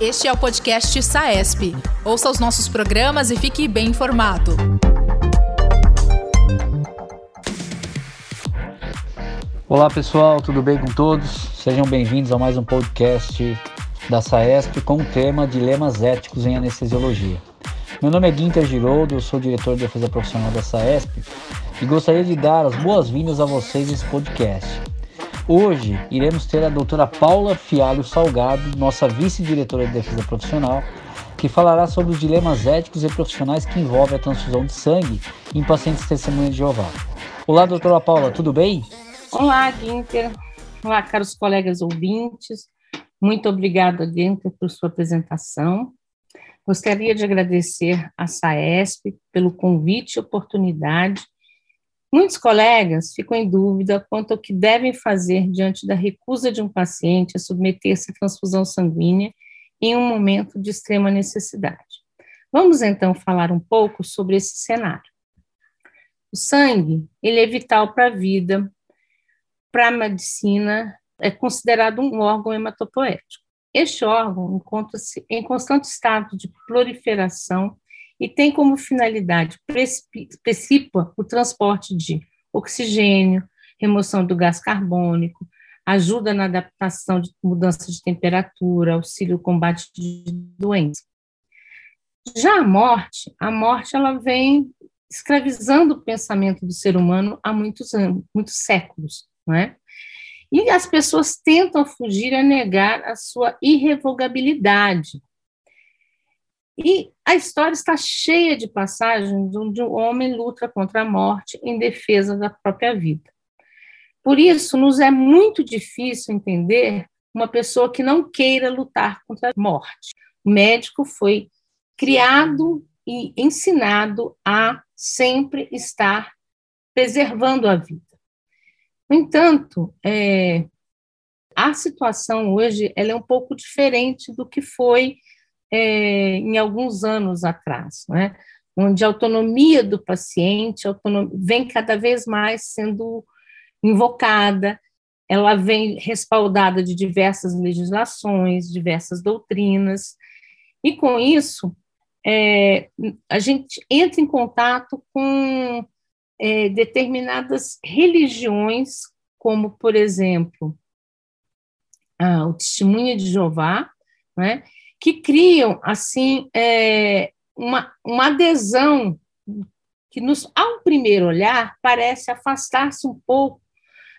Este é o podcast SAESP. Ouça os nossos programas e fique bem informado. Olá pessoal, tudo bem com todos? Sejam bem-vindos a mais um podcast da SAESP com o tema Dilemas Éticos em Anestesiologia. Meu nome é Guinter Giroldo, eu sou diretor de defesa profissional da SAESP e gostaria de dar as boas-vindas a vocês nesse podcast. Hoje iremos ter a doutora Paula Fialho Salgado, nossa vice-diretora de defesa profissional, que falará sobre os dilemas éticos e profissionais que envolvem a transfusão de sangue em pacientes testemunhas de Jeová. Olá, doutora Paula, tudo bem? Olá, Guinter. Olá, caros colegas ouvintes. Muito obrigada, Guinter, por sua apresentação. Gostaria de agradecer à SAESP pelo convite e oportunidade. Muitos colegas ficam em dúvida quanto ao que devem fazer diante da recusa de um paciente a submeter-se à transfusão sanguínea em um momento de extrema necessidade. Vamos então falar um pouco sobre esse cenário. O sangue, ele é vital para a vida, para a medicina, é considerado um órgão hematopoético. Este órgão encontra-se em constante estado de proliferação e tem como finalidade precípua o transporte de oxigênio, remoção do gás carbônico, ajuda na adaptação de mudança de temperatura, auxílio ao combate de doenças. Já a morte, a morte ela vem escravizando o pensamento do ser humano há muitos anos, muitos séculos, não é? E as pessoas tentam fugir a negar a sua irrevogabilidade. E a história está cheia de passagens onde um homem luta contra a morte em defesa da própria vida. Por isso, nos é muito difícil entender uma pessoa que não queira lutar contra a morte. O médico foi criado e ensinado a sempre estar preservando a vida. No entanto, é, a situação hoje ela é um pouco diferente do que foi é, em alguns anos atrás, né? onde a autonomia do paciente autonomia, vem cada vez mais sendo invocada, ela vem respaldada de diversas legislações, diversas doutrinas, e com isso é, a gente entra em contato com é, determinadas religiões, como, por exemplo, ah, o Testemunha de Jeová, né, que criam, assim, é, uma, uma adesão que, nos, ao primeiro olhar, parece afastar-se um pouco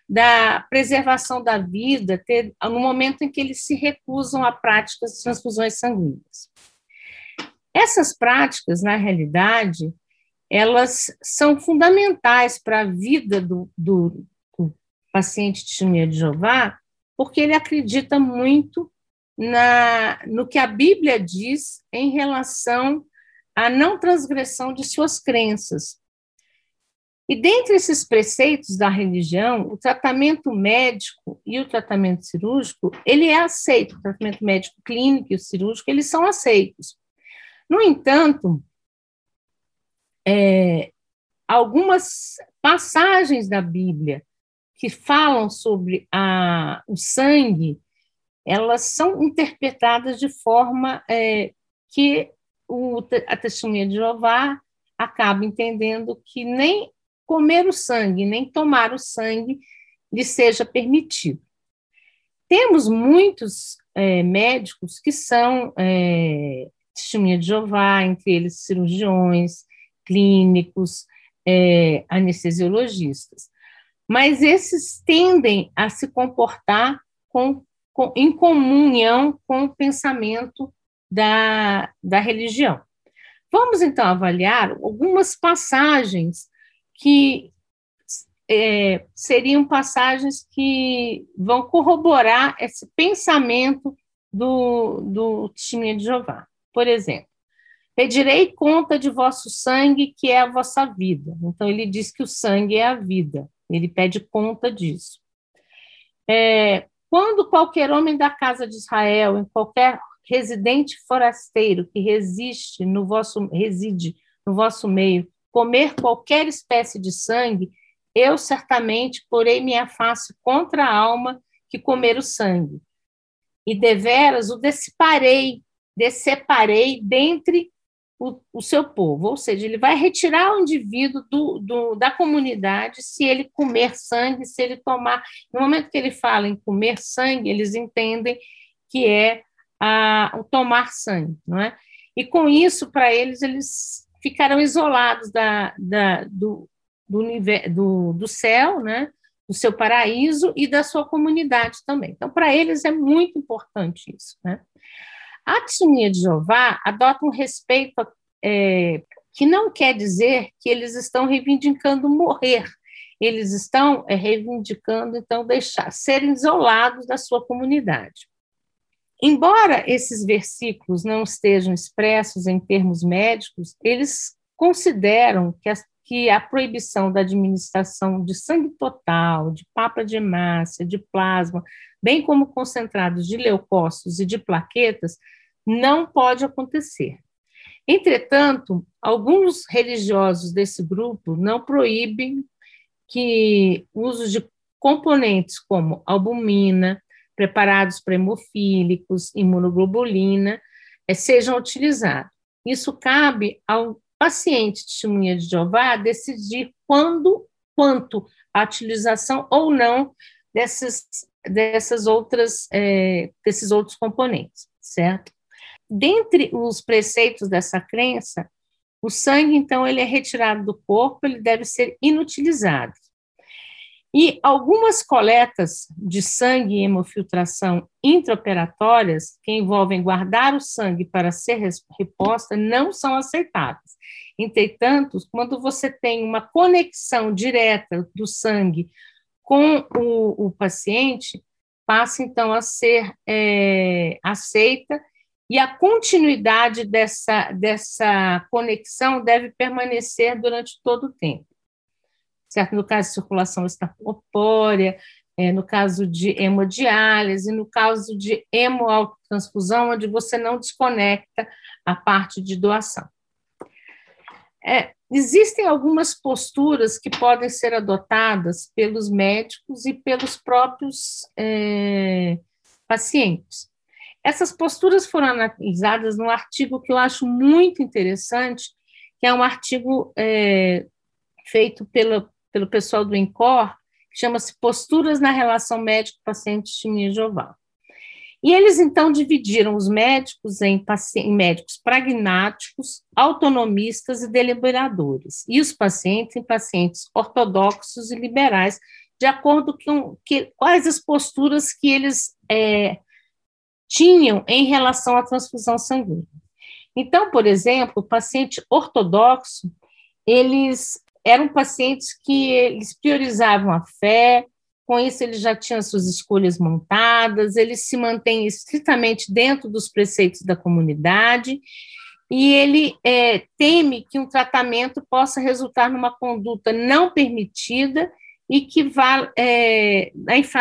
da preservação da vida, ter, no momento em que eles se recusam a práticas de transfusões sanguíneas. Essas práticas, na realidade, elas são fundamentais para a vida do, do, do paciente de testemunha de Jeová, porque ele acredita muito na, no que a Bíblia diz em relação à não transgressão de suas crenças. E dentre esses preceitos da religião, o tratamento médico e o tratamento cirúrgico, ele é aceito, o tratamento médico clínico e o cirúrgico, eles são aceitos. No entanto, é, algumas passagens da Bíblia que falam sobre a, o sangue, elas são interpretadas de forma é, que o, a testemunha de Jeová acaba entendendo que nem comer o sangue, nem tomar o sangue lhe seja permitido. Temos muitos é, médicos que são é, testemunha de Jeová, entre eles cirurgiões, clínicos, é, anestesiologistas. Mas esses tendem a se comportar com, com, em comunhão com o pensamento da, da religião. Vamos então avaliar algumas passagens que é, seriam passagens que vão corroborar esse pensamento do, do testemunha de Jeová. Por exemplo, Pedirei conta de vosso sangue, que é a vossa vida. Então, ele diz que o sangue é a vida. Ele pede conta disso. É, quando qualquer homem da casa de Israel, em qualquer residente forasteiro que resiste no vosso, reside no vosso meio, comer qualquer espécie de sangue, eu certamente porei minha face contra a alma que comer o sangue. e deveras o deseparei, deseparei dentre o, o, seu povo, ou seja, ele vai retirar o indivíduo do, do, da comunidade se ele comer sangue, se ele tomar. No momento que ele fala em comer sangue, eles entendem que é a, o tomar sangue, não é? E com isso, para eles, eles ficarão isolados da, da, do, do, do, do céu, né? do seu paraíso e da sua comunidade também. Então, para eles é muito importante isso. Né? A testemunha de Jeová adota um respeito é, que não quer dizer que eles estão reivindicando morrer, eles estão é, reivindicando, então, deixar, serem isolados da sua comunidade. Embora esses versículos não estejam expressos em termos médicos, eles consideram que as que a proibição da administração de sangue total, de papa de hemácia, de plasma, bem como concentrados de leucócitos e de plaquetas, não pode acontecer. Entretanto, alguns religiosos desse grupo não proíbem que uso de componentes como albumina, preparados para hemofílicos, imunoglobulina, eh, sejam utilizados. Isso cabe ao paciente testemunha de Jeová decidir quando, quanto a utilização ou não dessas, dessas outras, é, desses outros componentes, certo? Dentre os preceitos dessa crença, o sangue, então, ele é retirado do corpo, ele deve ser inutilizado. E algumas coletas de sangue e hemofiltração intraoperatórias, que envolvem guardar o sangue para ser reposta, não são aceitáveis. Entretanto, quando você tem uma conexão direta do sangue com o, o paciente, passa então a ser é, aceita e a continuidade dessa, dessa conexão deve permanecer durante todo o tempo certo? No caso de circulação extracorpórea, é, no caso de hemodiálise, no caso de hemoautotransfusão, onde você não desconecta a parte de doação. É, existem algumas posturas que podem ser adotadas pelos médicos e pelos próprios é, pacientes. Essas posturas foram analisadas num artigo que eu acho muito interessante, que é um artigo é, feito pela, pelo pessoal do INCOR, que chama-se Posturas na Relação Médico-Paciente Testemunha Jeová. E eles, então, dividiram os médicos em, em, médicos pragmáticos, autonomistas e deliberadores, e os pacientes em pacientes ortodoxos e liberais, de acordo com que, quais as posturas que eles é, tinham em relação à transfusão sanguínea. Então, por exemplo, o paciente ortodoxo, eles eram pacientes que eles priorizavam a fé, com isso eles já tinham suas escolhas montadas, eles se mantêm estritamente dentro dos preceitos da comunidade, e ele é, teme que um tratamento possa resultar numa conduta não permitida e que vá, é,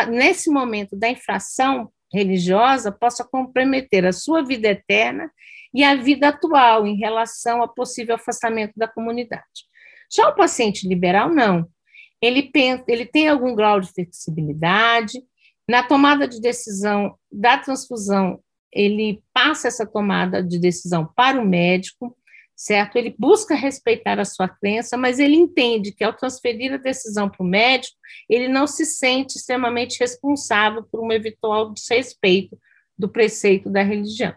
nesse momento da infração religiosa, possa comprometer a sua vida eterna e a vida atual em relação ao possível afastamento da comunidade. Já o paciente liberal, não. Ele, pensa, ele tem algum grau de flexibilidade, na tomada de decisão da transfusão, ele passa essa tomada de decisão para o médico, certo? Ele busca respeitar a sua crença, mas ele entende que ao transferir a decisão para o médico, ele não se sente extremamente responsável por um eventual desrespeito do preceito da religião.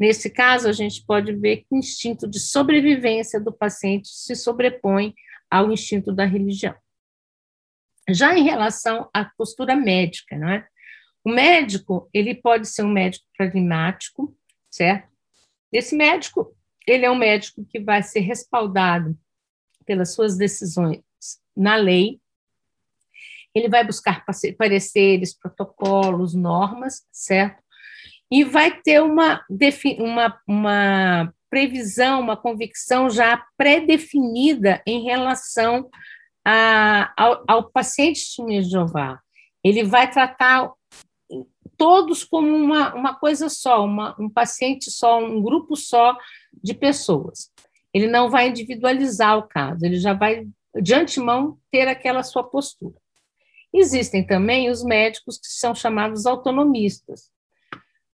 Nesse caso, a gente pode ver que o instinto de sobrevivência do paciente se sobrepõe ao instinto da religião. Já em relação à postura médica, não é? O médico, ele pode ser um médico pragmático, certo? Esse médico, ele é um médico que vai ser respaldado pelas suas decisões na lei, ele vai buscar pareceres, protocolos, normas, certo? E vai ter uma, uma, uma previsão, uma convicção já pré-definida em relação a, ao, ao paciente de Jeová. Ele vai tratar todos como uma, uma coisa só, uma, um paciente só, um grupo só de pessoas. Ele não vai individualizar o caso, ele já vai, de antemão, ter aquela sua postura. Existem também os médicos que são chamados autonomistas,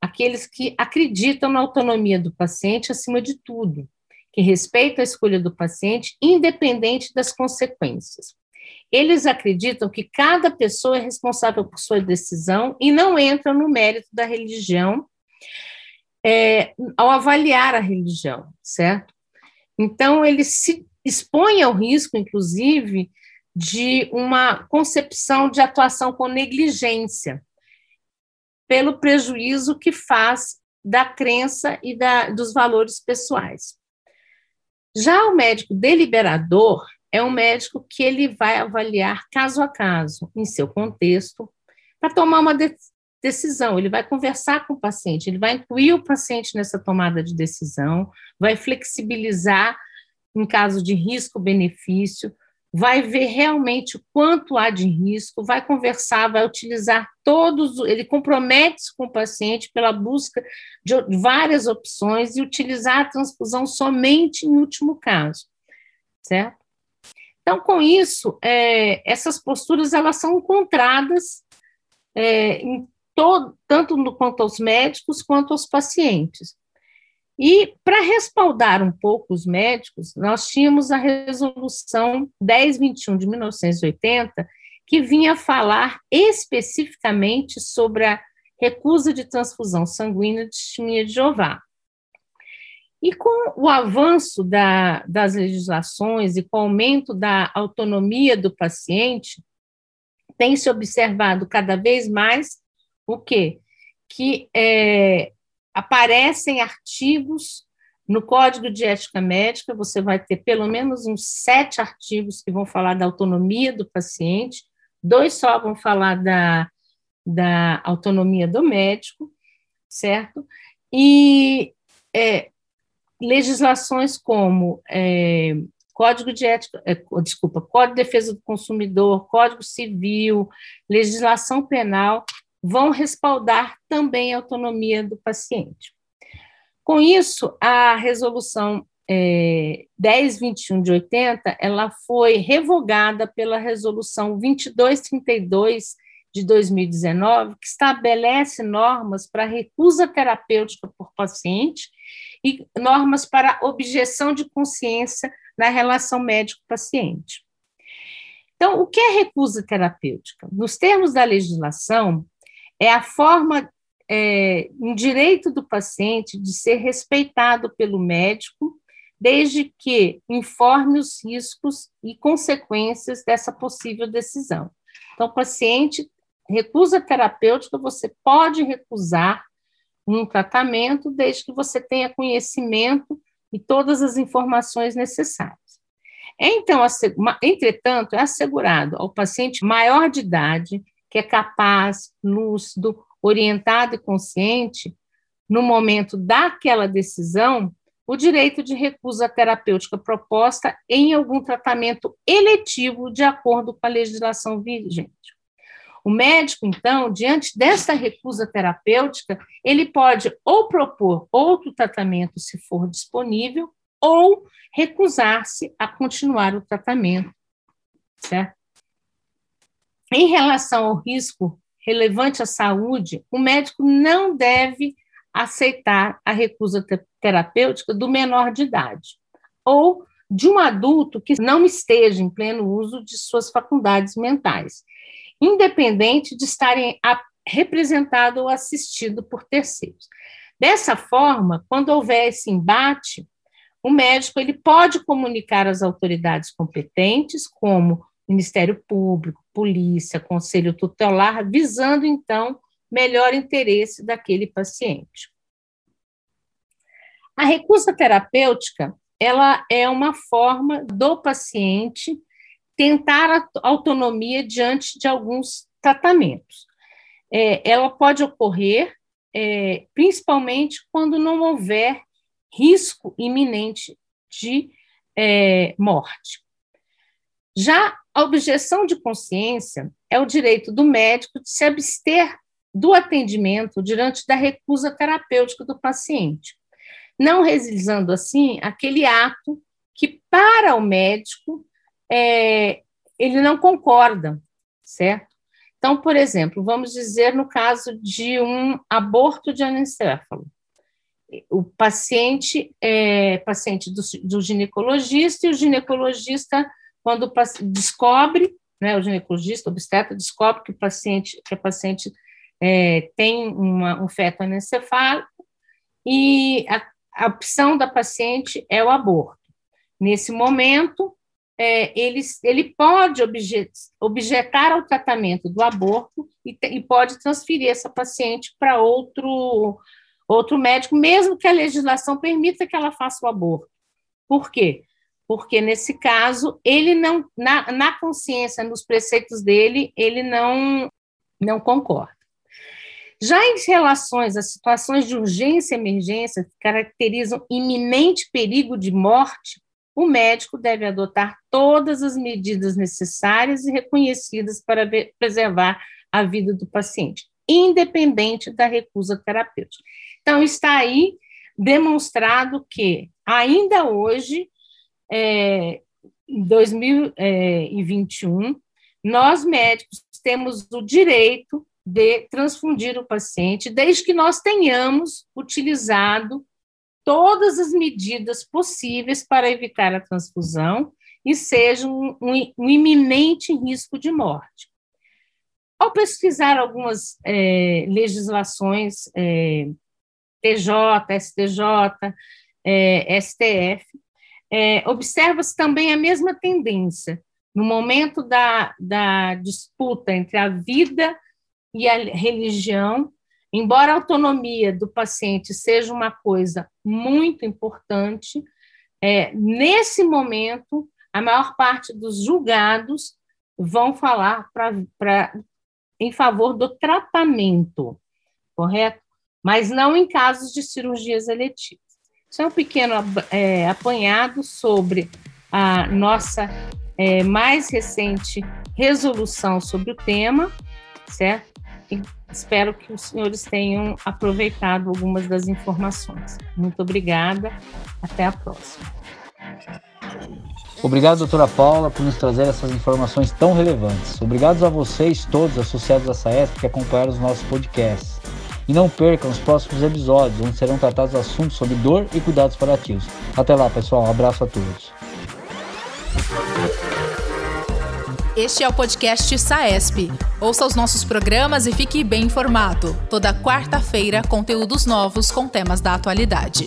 aqueles que acreditam na autonomia do paciente acima de tudo, que respeitam a escolha do paciente, independente das consequências. Eles acreditam que cada pessoa é responsável por sua decisão e não entram no mérito da religião é, ao avaliar a religião, certo? Então, eles se expõem ao risco, inclusive, de uma concepção de atuação com negligência, pelo prejuízo que faz da crença e da, dos valores pessoais. Já o médico deliberador é um médico que ele vai avaliar caso a caso, em seu contexto, para tomar uma de decisão. Ele vai conversar com o paciente, ele vai incluir o paciente nessa tomada de decisão, vai flexibilizar em caso de risco-benefício, vai ver realmente quanto há de risco, vai conversar, vai utilizar todos, ele compromete-se com o paciente pela busca de várias opções e utilizar a transfusão somente em último caso, certo? Então, com isso, é, essas posturas elas são encontradas é, em todo, tanto no, quanto aos médicos quanto aos pacientes. E, para respaldar um pouco os médicos, nós tínhamos a resolução 1021 de 1980, que vinha falar especificamente sobre a recusa de transfusão sanguínea de testemunha de Jeová. E com o avanço da, das legislações e com o aumento da autonomia do paciente, tem se observado cada vez mais o quê? Que é, aparecem artigos no Código de Ética Médica, você vai ter pelo menos uns sete artigos que vão falar da autonomia do paciente, dois só vão falar da, da autonomia do médico, certo? E é, legislações como é, Código de Ética, é, desculpa, Código de Defesa do Consumidor, Código Civil, legislação penal, vão respaldar também a autonomia do paciente. Com isso, a resolução é, 1021 de 80, ela foi revogada pela resolução 2232 de 2019, que estabelece normas para recusa terapêutica por paciente e normas para objeção de consciência na relação médico-paciente. Então, o que é recusa terapêutica? Nos termos da legislação, é a forma, é, um direito do paciente de ser respeitado pelo médico, desde que informe os riscos e consequências dessa possível decisão. Então, o paciente recusa terapêutica, você pode recusar um tratamento desde que você tenha conhecimento e todas as informações necessárias. Então, entretanto, é assegurado ao paciente maior de idade que é capaz, lúcido, orientado e consciente, no momento daquela decisão, o direito de recusa terapêutica proposta em algum tratamento eletivo de acordo com a legislação vigente. O médico, então, diante desta recusa terapêutica, ele pode ou propor outro tratamento se for disponível, ou recusar-se a continuar o tratamento, certo? Em relação ao risco relevante à saúde, o médico não deve aceitar a recusa terapêutica do menor de idade ou de um adulto que não esteja em pleno uso de suas faculdades mentais, independente de estarem representado ou assistido por terceiros. Dessa forma, quando houver esse embate, o médico ele pode comunicar às autoridades competentes, como Ministério Público, polícia, conselho tutelar, visando então melhor interesse daquele paciente. A recusa terapêutica, ela é uma forma do paciente tentar a autonomia diante de alguns tratamentos. É, ela pode ocorrer é, principalmente quando não houver risco iminente de é, morte. Já a objeção de consciência é o direito do médico de se abster do atendimento diante da recusa terapêutica do paciente, não realizando assim aquele ato que, para o médico, é, ele não concorda, certo? Então, por exemplo, vamos dizer no caso de um aborto de anencefalo. O paciente é paciente do, do ginecologista e o ginecologista, quando descobre, né, o ginecologista, o obstetra, descobre que o paciente, que a paciente é, tem uma, um feto anencefálico e a, a opção da paciente é o aborto. Nesse momento, é, ele, ele pode objet, objetar ao tratamento do aborto e, e pode transferir essa paciente para outro, outro médico, mesmo que a legislação permita que ela faça o aborto. Por quê? Porque, nesse caso, ele não, na, na consciência, nos preceitos dele, ele não, não concorda. Já em relações às situações de urgência e emergência que caracterizam iminente perigo de morte, o médico deve adotar todas as medidas necessárias e reconhecidas para preservar a vida do paciente, independente da recusa terapêutica. Então, está aí demonstrado que, ainda hoje, é, em 2021, nós médicos temos o direito de transfundir o paciente, desde que nós tenhamos utilizado todas as medidas possíveis para evitar a transfusão e seja um, um, um iminente risco de morte. Ao pesquisar algumas é, legislações, é, TJ, STJ, é, STF, é, observa-se também a mesma tendência. No momento da, da disputa entre a vida e a religião, embora a autonomia do paciente seja uma coisa muito importante, é, nesse momento, a maior parte dos julgados vão falar pra, pra, em favor do tratamento, correto? Mas não em casos de cirurgias eletivas. Isso é um pequeno é, apanhado sobre a nossa é, mais recente resolução sobre o tema, certo? E espero que os senhores tenham aproveitado algumas das informações. Muito obrigada, até a próxima. Obrigado, doutora Paula, por nos trazer essas informações tão relevantes. Obrigado a vocês todos associados à SAESP que acompanharam os nossos podcasts. E não percam os próximos episódios, onde serão tratados assuntos sobre dor e cuidados paliativos. Até lá, pessoal. Um abraço a todos. Este é o podcast SAESP. Ouça os nossos programas e fique bem informado. Toda quarta-feira, conteúdos novos com temas da atualidade.